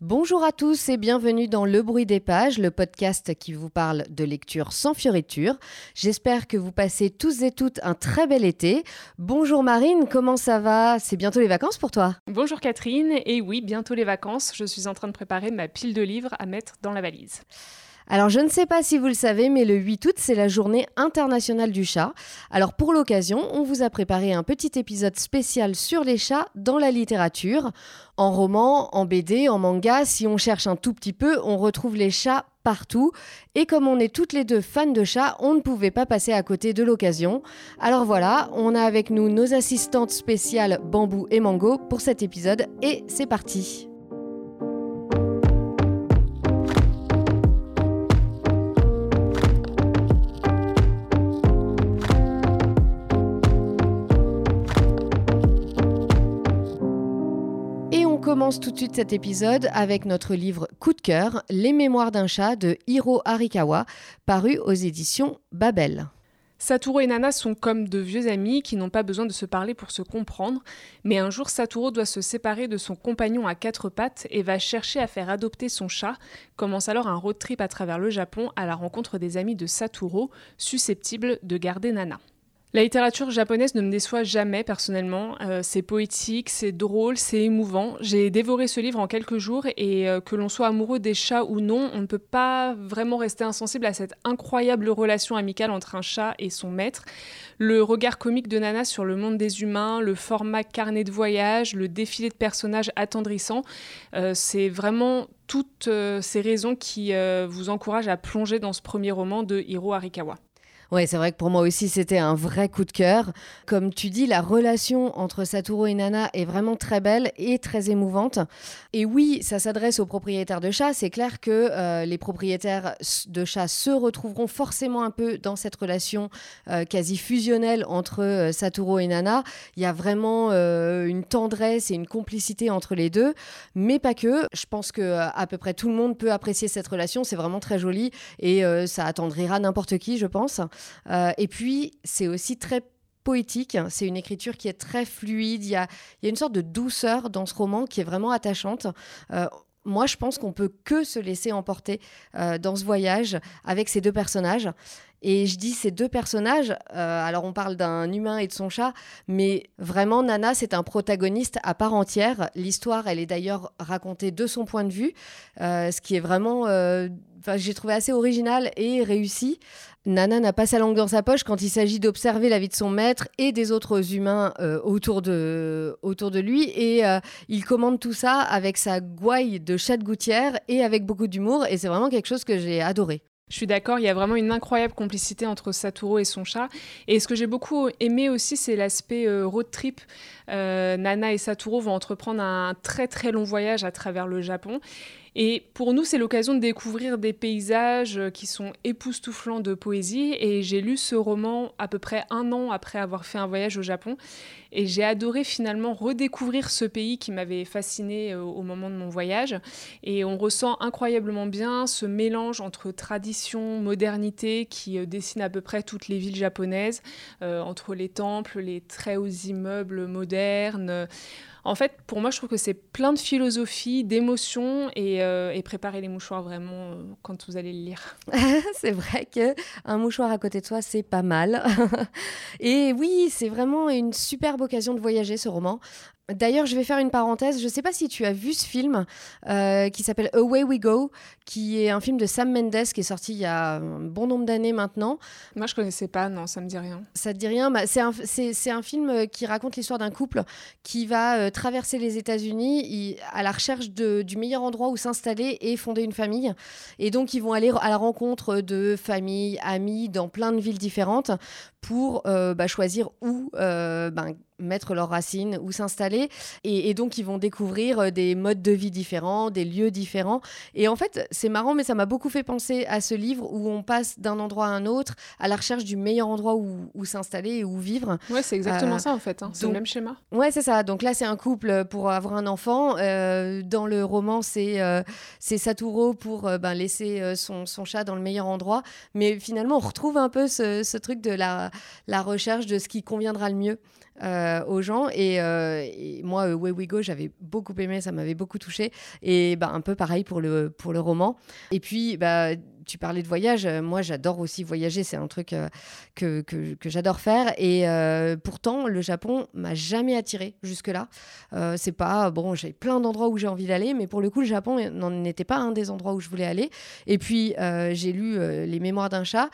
Bonjour à tous et bienvenue dans Le Bruit des Pages, le podcast qui vous parle de lecture sans fioriture. J'espère que vous passez tous et toutes un très bel été. Bonjour Marine, comment ça va? C'est bientôt les vacances pour toi? Bonjour Catherine, et oui, bientôt les vacances. Je suis en train de préparer ma pile de livres à mettre dans la valise. Alors je ne sais pas si vous le savez, mais le 8 août, c'est la journée internationale du chat. Alors pour l'occasion, on vous a préparé un petit épisode spécial sur les chats dans la littérature. En roman, en BD, en manga, si on cherche un tout petit peu, on retrouve les chats partout. Et comme on est toutes les deux fans de chats, on ne pouvait pas passer à côté de l'occasion. Alors voilà, on a avec nous nos assistantes spéciales Bambou et Mango pour cet épisode et c'est parti. Commence tout de suite cet épisode avec notre livre Coup de cœur, Les mémoires d'un chat de Hiro Arikawa, paru aux éditions Babel. Satoru et Nana sont comme de vieux amis qui n'ont pas besoin de se parler pour se comprendre, mais un jour Satoru doit se séparer de son compagnon à quatre pattes et va chercher à faire adopter son chat. Commence alors un road trip à travers le Japon à la rencontre des amis de Satoru, susceptibles de garder Nana. La littérature japonaise ne me déçoit jamais personnellement. Euh, c'est poétique, c'est drôle, c'est émouvant. J'ai dévoré ce livre en quelques jours et euh, que l'on soit amoureux des chats ou non, on ne peut pas vraiment rester insensible à cette incroyable relation amicale entre un chat et son maître. Le regard comique de Nana sur le monde des humains, le format carnet de voyage, le défilé de personnages attendrissants, euh, c'est vraiment toutes ces raisons qui vous encouragent à plonger dans ce premier roman de Hiro Arikawa. Ouais, c'est vrai que pour moi aussi, c'était un vrai coup de cœur. Comme tu dis, la relation entre Satoru et Nana est vraiment très belle et très émouvante. Et oui, ça s'adresse aux propriétaires de chats. C'est clair que euh, les propriétaires de chats se retrouveront forcément un peu dans cette relation euh, quasi fusionnelle entre euh, Satoru et Nana. Il y a vraiment une tendresse et une complicité entre les deux, mais pas que. Je pense que à peu près tout le monde peut apprécier cette relation. C'est vraiment très joli et ça attendrira n'importe qui, je pense. Euh, et puis, c'est aussi très poétique. C'est une écriture qui est très fluide. Il y, a, une sorte de douceur dans ce roman qui est vraiment attachante. Euh, moi, je pense qu'on peut que se laisser emporter euh, dans ce voyage avec ces deux personnages. Et je dis ces deux personnages, alors on parle d'un humain et de son chat, mais vraiment Nana, c'est un protagoniste à part entière. L'histoire, elle est d'ailleurs racontée de son point de vue, ce qui est vraiment j'ai trouvé assez original et réussi. Nana n'a pas sa langue dans sa poche quand il s'agit d'observer la vie de son maître et des autres humains euh, autour, de, autour de lui. Et euh, il commande tout ça avec sa gouaille de chat de gouttière et avec beaucoup d'humour. Et c'est vraiment quelque chose que j'ai adoré. Je suis d'accord, il y a vraiment une incroyable complicité entre Satoru et son chat. Et ce que j'ai beaucoup aimé aussi, c'est l'aspect euh, road trip. Nana et Satoru vont entreprendre un très très long voyage à travers le Japon. Et pour nous, c'est l'occasion de découvrir des paysages qui sont époustouflants de poésie. Et j'ai lu ce roman à peu près un an après avoir fait un voyage au Japon. Et j'ai adoré finalement redécouvrir ce pays qui m'avait fasciné euh, au moment de mon voyage. Et on ressent incroyablement bien ce mélange entre tradition, modernité qui euh, dessine à peu près toutes les villes japonaises, euh, entre les temples, les très hauts immeubles modernes. En fait, pour moi, je trouve que c'est plein de philosophie, d'émotions et, euh, les mouchoirs vraiment euh, quand vous allez le lire. c'est vrai que un mouchoir à côté de soi, c'est pas mal. et oui, c'est vraiment une superbe occasion de voyager ce roman. D'ailleurs, je vais faire une parenthèse. Je ne sais pas si tu as vu ce film euh, qui s'appelle Away We Go, qui est un film de Sam Mendes qui est sorti il y a un bon nombre d'années maintenant. Moi, je connaissais pas, non, ça me dit rien. Ça te dit rien? Bah, C'est un, un, film euh, qui raconte l'histoire d'un couple qui va euh, traverser les États-Unis à la recherche de, du meilleur endroit où s'installer et fonder une famille. Et donc, ils vont aller à la rencontre de familles, amis dans plein de villes différentes pour bah, choisir où ben, mettre leurs racines ou s'installer. Et, donc, ils vont découvrir euh, des modes de vie différents, des lieux différents. Et en fait, c'est marrant, mais ça m'a beaucoup fait penser à ce livre où on passe d'un endroit à un autre à la recherche du meilleur endroit où, s'installer et où vivre. Ouais, c'est exactement euh, ça, en fait. Hein. C'est le même schéma. Ouais, c'est ça. Donc là, c'est un couple pour avoir un enfant. Euh, dans le roman, c'est c'est Saturo pour ben, laisser son, son, chat dans le meilleur endroit. Mais finalement, on retrouve un peu ce, ce truc de la, la recherche de ce qui conviendra le mieux. Aux gens. Et, moi, Way We Go, j'avais beaucoup aimé, ça m'avait beaucoup touché. Et bah, un peu pareil pour le, pour le roman. Et puis, bah, tu parlais de voyage. Euh, moi, j'adore aussi voyager. C'est un truc euh, que, que, j'adore faire. Et euh, pourtant, le Japon m'a jamais attiré jusque-là. c'est pas bon. J'ai plein d'endroits où j'ai envie d'aller, mais pour le coup, le Japon n'en était pas un des endroits où je voulais aller. Et puis, j'ai lu les Mémoires d'un chat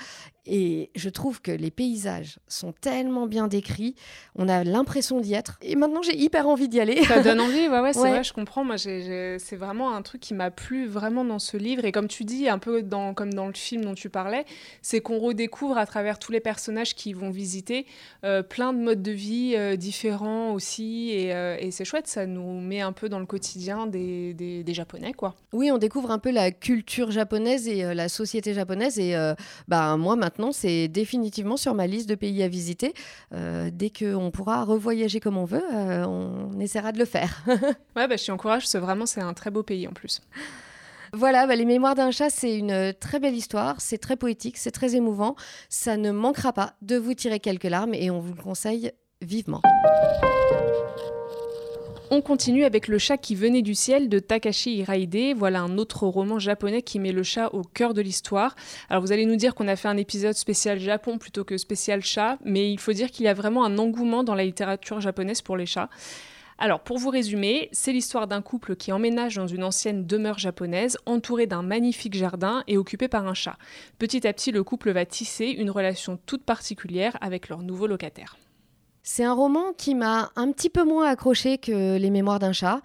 et je trouve que les paysages sont tellement bien décrits, on a l'impression d'y être. Et maintenant, j'ai hyper envie d'y aller. Ça donne envie, ouais, ouais c'est vrai, je comprends. Moi, c'est vraiment un truc qui m'a plu vraiment dans ce livre. Et comme tu dis, un peu dans, comme dans le film dont tu parlais, c'est qu'on redécouvre à travers tous les personnages qui vont visiter euh, plein de modes de vie euh, différents aussi. Euh, et, c'est chouette, ça nous met un peu dans le quotidien des, des, des, Japonais, quoi. Oui, on découvre un peu la culture japonaise et la société japonaise. Et bah, moi, maintenant, maintenant, c'est définitivement sur ma liste de pays à visiter. Euh, dès qu'on pourra revoyager comme on veut, euh, on essaiera de le faire. ouais, bah, je t'encourage, c'est vraiment c'est un très beau pays en plus. Voilà, bah, Les Mémoires d'un chat, c'est une très belle histoire, c'est très poétique, c'est très émouvant. Ça ne manquera pas de vous tirer quelques larmes et on vous le conseille vivement. On continue avec Le chat qui venait du ciel de Takashi Hiraide. Voilà un autre roman japonais qui met le chat au cœur de l'histoire. Alors vous allez nous dire qu'on a fait un épisode spécial Japon plutôt que spécial chat, mais il faut dire qu'il y a vraiment un engouement dans la littérature japonaise pour les chats. Alors, pour vous résumer, c'est l'histoire d'un couple qui emménage dans une ancienne demeure japonaise, entouré d'un magnifique jardin et occupé par un chat. Petit à petit, le couple va tisser une relation toute particulière avec leur nouveau locataire. C'est un roman qui m'a un petit peu moins accroché que Les Mémoires d'un chat.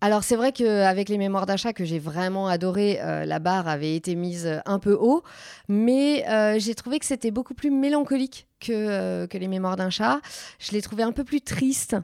Alors c'est vrai qu'avec les mémoires d'un chat que j'ai vraiment adoré, euh, la barre avait été mise un peu haut, mais euh, j'ai trouvé que c'était beaucoup plus mélancolique euh, que, les mémoires d'un chat. Je l'ai trouvé un peu plus triste,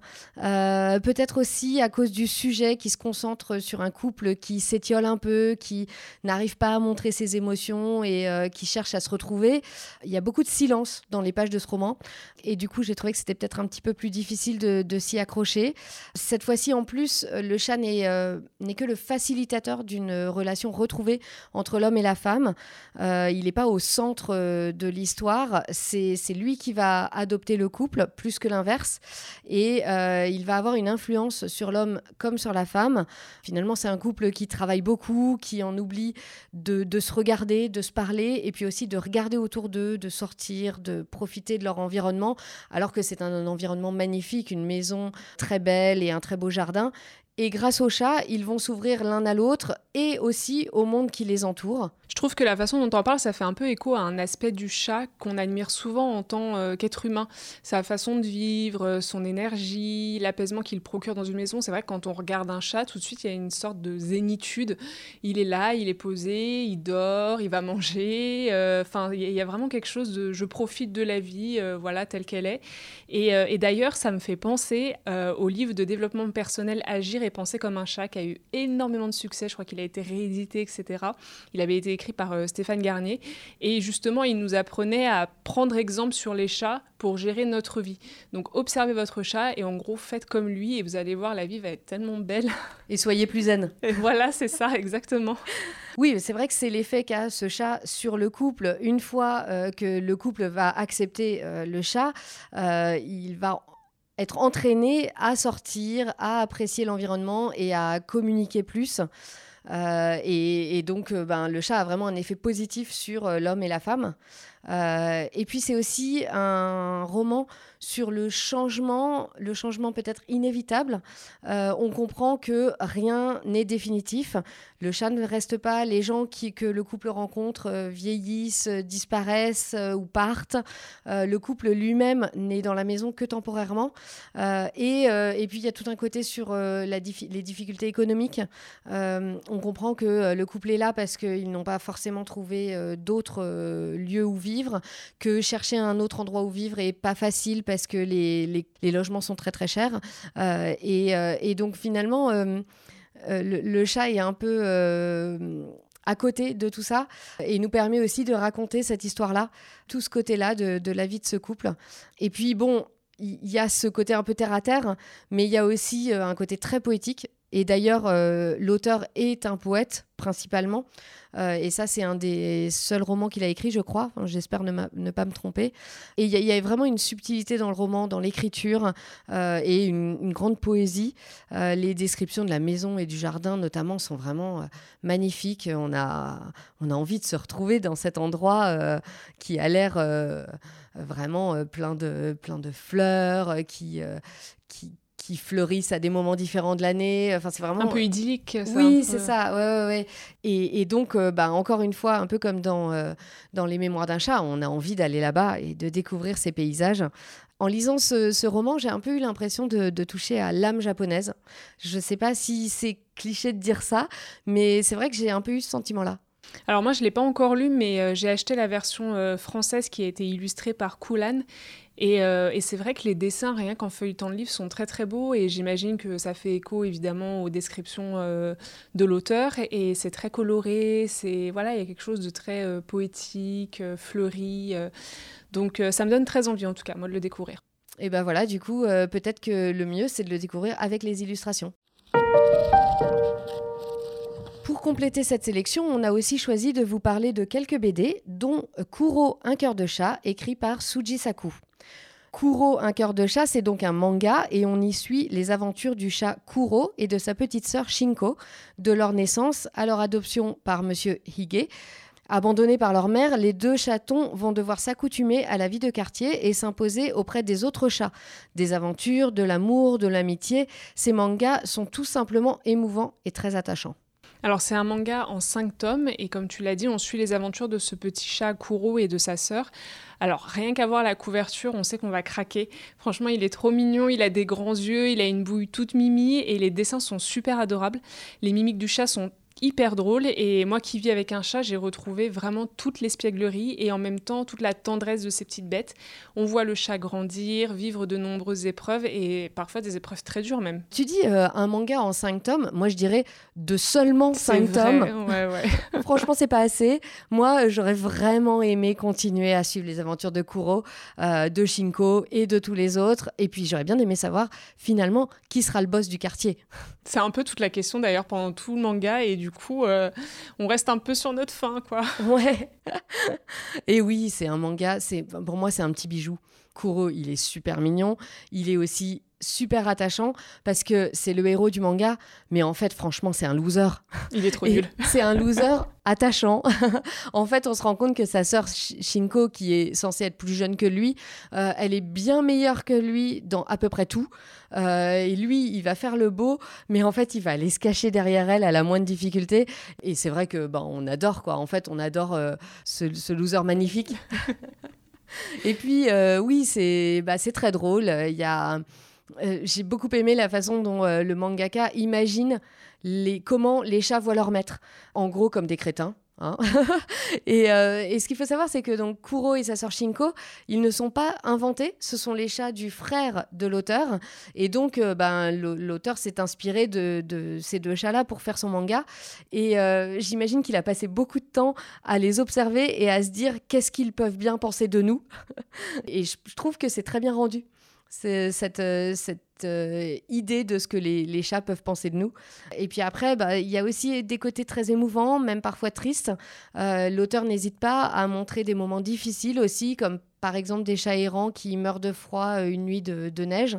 euh, peut-être aussi à cause du sujet qui se concentre sur un couple qui s'étiole un peu, qui n'arrive pas à montrer ses émotions et euh, qui cherche à se retrouver. Il y a beaucoup de silence dans les pages de ce roman et du coup j'ai trouvé que c'était peut-être un petit peu plus difficile de, s'y accrocher. Cette fois-ci en plus, le chat n'est que le facilitateur d'une relation retrouvée entre l'homme et la femme. il n'est pas au centre de l'histoire, c'est lui qui va adopter le couple plus que l'inverse. Et euh, il va avoir une influence sur l'homme comme sur la femme. Finalement, c'est un couple qui travaille beaucoup, qui en oublie de, se regarder, de se parler, et puis aussi de regarder autour d'eux, de sortir, de profiter de leur environnement, alors que c'est un environnement magnifique, une maison très belle et un très beau jardin. Et grâce au chat, ils vont s'ouvrir l'un à l'autre et aussi au monde qui les entoure. Je trouve que la façon dont on parle, ça fait un peu écho à un aspect du chat qu'on admire souvent en tant euh, qu'être humain. Sa façon de vivre, euh, son énergie, l'apaisement qu'il procure dans une maison. C'est vrai que quand on regarde un chat, tout de suite, il y a une sorte de zénitude. Il est là, il est posé, il dort, il va manger. Euh, enfin, il y a vraiment quelque chose de je profite de la vie, voilà, telle qu'elle est. Et, et d'ailleurs, ça me fait penser au livre de développement personnel Agir pensé comme un chat, qui a eu énormément de succès. Je crois qu'il a été réédité, etc. Il avait été écrit par euh, Stéphane Garnier. Et justement, il nous apprenait à prendre exemple sur les chats pour gérer notre vie. Donc, observez votre chat et en gros, faites comme lui et vous allez voir, la vie va être tellement belle. Et soyez plus zen. Et voilà, c'est ça, exactement. Oui, c'est vrai que c'est l'effet qu'a ce chat sur le couple. Une fois euh, que le couple va accepter euh, le chat, il va être entraîné à sortir, à apprécier l'environnement et à communiquer plus. Euh, et, donc, euh, ben, le chat a vraiment un effet positif sur euh, l'homme et la femme. Et puis, c'est aussi un roman sur le changement, le changement peut-être inévitable. on comprend que rien n'est définitif. Le chat ne reste pas. Les gens que le couple rencontre vieillissent, disparaissent ou partent. le couple lui-même n'est dans la maison que temporairement. Et, puis, il y a tout un côté sur les difficultés économiques. On comprend que euh, le couple est là parce qu'ils n'ont pas forcément trouvé euh, d'autres euh, lieux où vivre, que chercher un autre endroit où vivre est pas facile parce que les, logements sont très très chers. Et, donc finalement, le, chat est un peu à côté de tout ça et nous permet aussi de raconter cette histoire-là, tout ce côté-là de, de, la vie de ce couple. Et puis bon, il y a ce côté un peu terre à terre, mais il y a aussi un côté très poétique Et d'ailleurs, l'auteur est un poète principalement. Euh, et ça, c'est un des seuls romans qu'il a écrit, je crois. J'espère ne, pas me tromper. Et il y, a vraiment une subtilité dans le roman, dans l'écriture euh, et une, grande poésie. Euh, les descriptions de la maison et du jardin, notamment, sont vraiment magnifiques. On a, on a envie de se retrouver dans cet endroit qui a l'air vraiment plein, de, plein de fleurs, qui, qui qui fleurissent à des moments différents de l'année. Enfin, c'est vraiment un peu idyllique. Ça, oui, c'est ça. Ouais, ouais, ouais. Et, donc, euh, bah, encore une fois, un peu comme dans euh, dans les Mémoires d'un chat, on a envie d'aller là-bas et de découvrir ces paysages. En lisant ce, roman, j'ai un peu eu l'impression de, toucher à l'âme japonaise. Je ne sais pas si c'est cliché de dire ça, mais c'est vrai que j'ai un peu eu ce sentiment-là. Alors moi, je ne l'ai pas encore lu, mais euh, j'ai acheté la version française qui a été illustrée par Kulan. Euh, et, c'est vrai que les dessins, rien qu'en feuilletant le livre, sont très très beaux et j'imagine que ça fait écho évidemment aux descriptions euh, de l'auteur et, c'est très coloré, c'est voilà, il y a quelque chose de très euh, poétique, fleuri. donc ça me donne très envie en tout cas, moi de le découvrir. Et ben voilà, du coup, peut-être que le mieux c'est de le découvrir avec les illustrations. Pour compléter cette sélection, on a aussi choisi de vous parler de quelques BD, dont Kuro, un cœur de chat, écrit par Suji Saku. Kuro, un cœur de chat, c'est donc un manga et on y suit les aventures du chat Kuro et de sa petite sœur Shinko, de leur naissance à leur adoption par monsieur Hige. Abandonnés par leur mère, les deux chatons vont devoir s'accoutumer à la vie de quartier et s'imposer auprès des autres chats. Des aventures, de l'amour, de l'amitié, ces mangas sont tout simplement émouvants et très attachants. Alors c'est un manga en cinq tomes et comme tu l'as dit, on suit les aventures de ce petit chat Kuro et de sa sœur. Alors rien qu'à voir la couverture, on sait qu'on va craquer. Franchement, il est trop mignon, il a des grands yeux, il a une bouille toute mimi et les dessins sont super adorables. Les mimiques du chat sont hyper drôle et moi qui vis avec un chat, j'ai retrouvé vraiment toute l'espièglerie et en même temps toute la tendresse de ces petites bêtes. On voit le chat grandir, vivre de nombreuses épreuves et parfois des épreuves très dures même. Tu dis euh, un manga en 5 tomes, moi je dirais de seulement 5 tomes. Ouais, ouais. Franchement, c'est pas assez. Moi, j'aurais vraiment aimé continuer à suivre les aventures de Kuro, euh, de Shinko et de tous les autres et puis j'aurais bien aimé savoir finalement qui sera le boss du quartier. C'est un peu toute la question d'ailleurs pendant tout le manga et du coup, euh, on reste un peu sur notre fin, quoi. Ouais. et oui, c'est un manga. C'est pour moi, c'est un petit bijou. Kuro, il est super mignon. Il est aussi super attachant parce que c'est le héros du manga, mais en fait, franchement, c'est un loser. Il est trop nul. C'est un loser attachant. en fait, on se rend compte que sa sœur Shinko, qui est censée être plus jeune que lui, euh, elle est bien meilleure que lui dans à peu près tout. Euh, et lui, il va faire le beau, mais en fait, il va aller se cacher derrière elle à la moindre difficulté. Et c'est vrai que ben, on adore quoi. En fait, on adore euh, ce, ce loser magnifique. et puis, oui, c'est bah, très drôle. Euh, j'ai beaucoup aimé la façon dont euh, le mangaka imagine comment les chats voient leur maître. En gros, comme des crétins. Hein. Euh, et, ce qu'il faut savoir, c'est que donc Kuro et sa sœur Shinko, ils ne sont pas inventés. Ce sont les chats du frère de l'auteur. Et donc, ben, l'auteur s'est inspiré de, de, ces deux chats-là pour faire son manga. Et j'imagine qu'il a passé beaucoup de temps à les observer et à se dire qu'est-ce qu'ils peuvent bien penser de nous. et je trouve que c'est très bien rendu cette, euh, cette euh, idée de ce que les, chats peuvent penser de nous. Et puis après, bah, il y a aussi des côtés très émouvants, même parfois tristes. Euh, l'auteur n'hésite pas à montrer des moments difficiles aussi, comme par exemple des chats errants qui meurent de froid une nuit de, neige.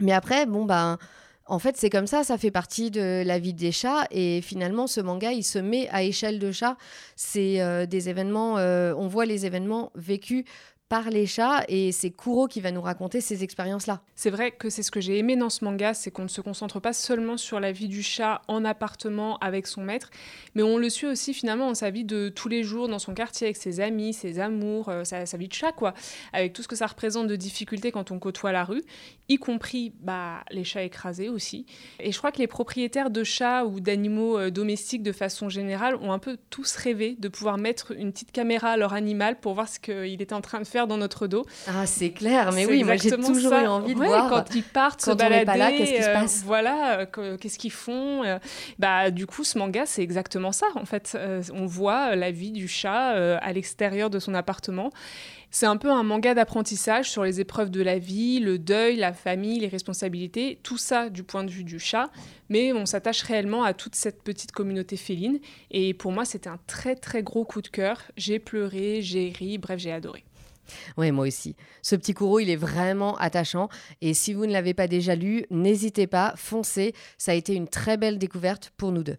Mais après, bon, bah, en fait, c'est comme ça, ça fait partie de la vie des chats. Et finalement, ce manga, il se met à échelle de chat. C'est des événements, on voit les événements vécus par les chats et c'est Kuro qui va nous raconter ces expériences-là. C'est vrai que c'est ce que j'ai aimé dans ce manga, c'est qu'on ne se concentre pas seulement sur la vie du chat en appartement avec son maître, mais on le suit aussi finalement dans sa vie de tous les jours, dans son quartier, avec ses amis, ses amours, euh, sa, vie de chat, quoi, avec tout ce que ça représente de difficultés quand on côtoie la rue, y compris bah, les chats écrasés aussi. Et je crois que les propriétaires de chats ou d'animaux euh, domestiques de façon générale ont un peu tous rêvé de pouvoir mettre une petite caméra à leur animal pour voir ce qu'il était en train de faire faire dans notre dos. Ah, c'est clair, mais oui, moi j'ai toujours eu envie de voir. Quand ils partent se balader, pas là, qu'est-ce qui se passe? Voilà, qu'est-ce qu'ils font Bah, du coup, ce manga, c'est exactement ça, en fait. on voit la vie du chat à l'extérieur de son appartement. C'est un peu un manga d'apprentissage sur les épreuves de la vie, le deuil, la famille, les responsabilités, tout ça du point de vue du chat, mais on s'attache réellement à toute cette petite communauté féline. Et pour moi, c'était un très très gros coup de cœur. J'ai pleuré, j'ai ri, bref, j'ai adoré. Oui, moi aussi. Ce petit courroux, il est vraiment attachant. Et si vous ne l'avez pas déjà lu, n'hésitez pas, foncez. Ça a été une très belle découverte pour nous deux.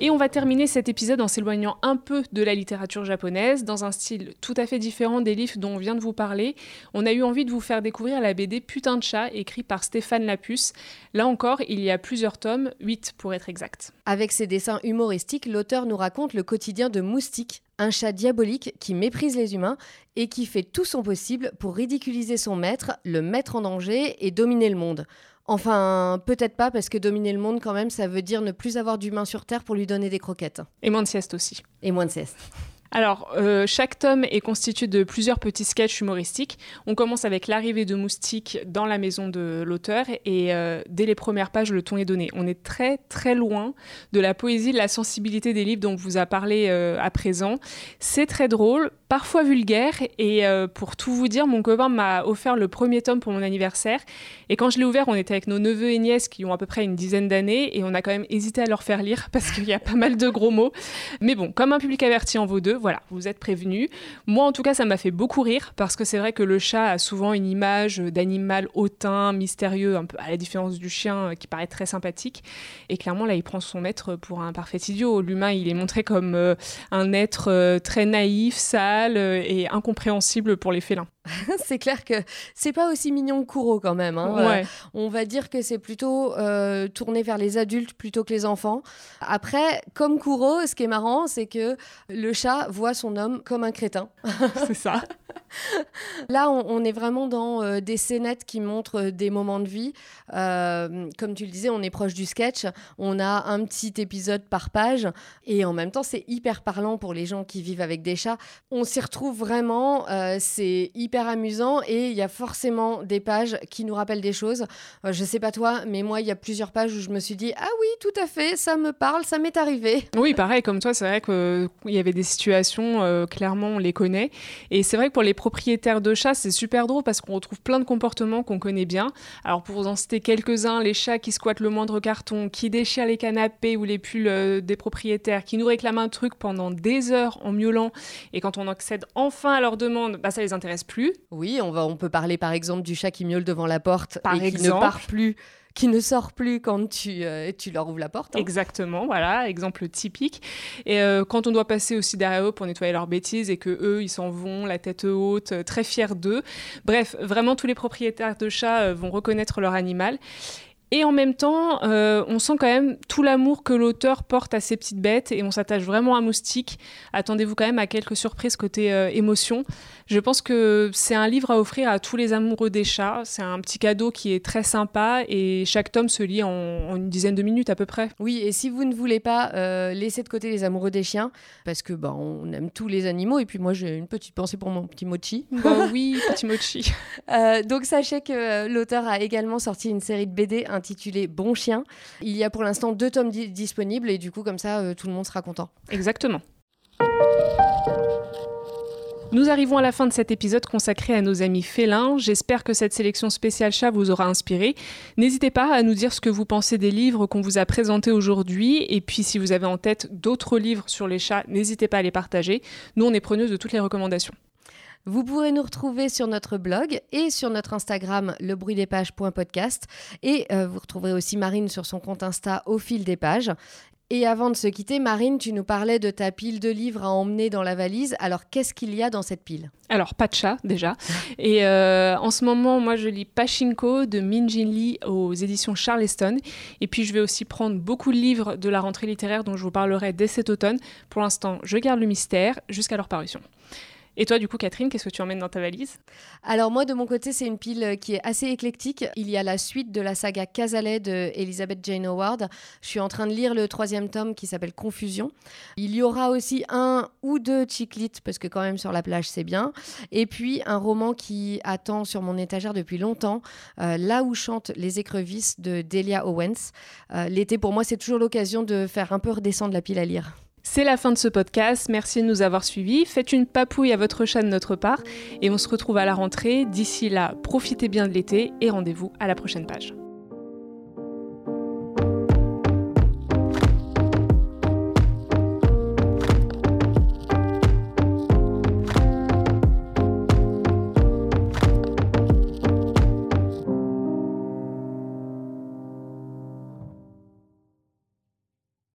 Et on va terminer cet épisode en s'éloignant un peu de la littérature japonaise, dans un style tout à fait différent des livres dont on vient de vous parler. On a eu envie de vous faire découvrir la BD Putain de chat, écrit par Stéphane Lapuce. Là encore, il y a plusieurs tomes, 8 pour être exact. Avec ses dessins humoristiques, l'auteur nous raconte le quotidien de Moustique, un chat diabolique qui méprise les humains et qui fait tout son possible pour ridiculiser son maître, le mettre en danger et dominer le monde. Enfin, peut-être pas, parce que dominer le monde, quand même, ça veut dire ne plus avoir d'humain sur Terre pour lui donner des croquettes. Et moins de sieste aussi. Et moins de sieste. Alors, euh, chaque tome est constitué de plusieurs petits sketchs humoristiques. On commence avec l'arrivée de Moustique dans la maison de l'auteur et euh, dès les premières pages, le ton est donné. On est très très loin de la poésie, de la sensibilité des livres dont vous a parlé euh, à présent. C'est très drôle, parfois vulgaire et pour tout vous dire, mon copain m'a offert le premier tome pour mon anniversaire et quand je l'ai ouvert, on était avec nos neveux et nièces qui ont à peu près une dizaine d'années et on a quand même hésité à leur faire lire parce qu'il y a pas mal de gros mots. Mais bon, comme un public averti en vaut deux, voilà, vous êtes prévenus. Moi, en tout cas, ça m'a fait beaucoup rire parce que c'est vrai que le chat a souvent une image d'animal hautain, mystérieux, un peu à la différence du chien euh, qui paraît très sympathique. Et clairement, là, il prend son maître pour un parfait idiot. L'humain, il est montré comme euh, un être euh, très naïf, sale et incompréhensible pour les félins. c'est clair que c'est pas aussi mignon que Kuro quand même. Hein. on va dire que c'est plutôt tourné vers les adultes plutôt que les enfants. Après, comme Kuro, ce qui est marrant, c'est que le chat voit son homme comme un crétin. c'est ça. Là, on, est vraiment dans euh, des scénettes qui montrent euh, des moments de vie. Euh, comme tu le disais, on est proche du sketch. On a un petit épisode par page. Et en même temps, c'est hyper parlant pour les gens qui vivent avec des chats. On s'y retrouve vraiment. c'est hyper amusant. Et il y a forcément des pages qui nous rappellent des choses. je sais pas toi, mais moi, il y a plusieurs pages où je me suis dit Ah oui, tout à fait, ça me parle, ça m'est arrivé. Oui, pareil, comme toi, c'est vrai qu'il y avait des situations, clairement, on les connaît. Et c'est vrai que pour les propriétaires de chats, c'est super drôle parce qu'on retrouve plein de comportements qu'on connaît bien. Alors pour vous en citer quelques-uns, les chats qui squattent le moindre carton, qui déchirent les canapés ou les pulls euh, des propriétaires, qui nous réclament un truc pendant des heures en miaulant, et quand on accède enfin à leur demande, bah, ça les intéresse plus. Oui, on, va, on peut parler par exemple du chat qui miaule devant la porte par et exemple. qui ne part plus qui ne sort plus quand tu, euh, tu leur ouvres la porte. Hein. Exactement, voilà, exemple typique. Et euh, quand on doit passer aussi derrière eux pour nettoyer leurs bêtises et que eux, ils s'en vont, la tête haute, euh, très fiers d'eux. Bref, vraiment, tous les propriétaires de chats vont reconnaître leur animal. Et en même temps, euh, on sent quand même tout l'amour que l'auteur porte à ces petites bêtes et on s'attache vraiment à Moustique. Attendez-vous quand même à quelques surprises côté euh, émotion. Je pense que c'est un livre à offrir à tous les amoureux des chats. C'est un petit cadeau qui est très sympa et chaque tome se lit en, une dizaine de minutes à peu près. Oui, et si vous ne voulez pas euh, laisser de côté les amoureux des chiens, parce que bah, on aime tous les animaux et puis moi j'ai une petite pensée pour mon petit mochi. Bah oui, petit mochi. donc sachez que l'auteur a également sorti une série de BD intitulé Bon Chien. Il y a pour l'instant deux tomes disponibles et du coup, comme ça, euh, tout le monde sera content. Exactement. Nous arrivons à la fin de cet épisode consacré à nos amis félins. J'espère que cette sélection spéciale chat vous aura inspiré. N'hésitez pas à nous dire ce que vous pensez des livres qu'on vous a présentés aujourd'hui. Et puis, si vous avez en tête d'autres livres sur les chats, n'hésitez pas à les partager. Nous, on est preneuses de toutes les recommandations. Vous pourrez nous retrouver sur notre blog et sur notre Instagram lebruitdespages.podcast et euh, vous retrouverez aussi Marine sur son compte Insta au fil des pages. Et avant de se quitter, Marine, tu nous parlais de ta pile de livres à emmener dans la valise. Alors, qu'est-ce qu'il y a dans cette pile? Alors, pas de chat, déjà. Et euh, en ce moment, moi, je lis Pachinko de Min Jin Lee aux éditions Charleston. Et puis, je vais aussi prendre beaucoup de livres de la rentrée littéraire dont je vous parlerai dès cet automne. Pour l'instant, je garde le mystère jusqu'à leur parution. Et toi, du coup, Catherine, qu'est-ce que tu emmènes dans ta valise? Alors moi, de mon côté, c'est une pile qui est assez éclectique. Il y a la suite de la saga Casalet de Elizabeth Jane Howard. Je suis en train de lire le troisième tome qui s'appelle Confusion. Il y aura aussi un ou deux chiclits, parce que quand même sur la plage, c'est bien. Et puis un roman qui attend sur mon étagère depuis longtemps, euh, Là où chantent les écrevisses de Delia Owens. Euh, l'été, pour moi, c'est toujours l'occasion de faire un peu redescendre la pile à lire. C'est la fin de ce podcast. Merci de nous avoir suivis. Faites une papouille à votre chat de notre part et on se retrouve à la rentrée. D'ici là, profitez bien de l'été et rendez-vous à la prochaine page.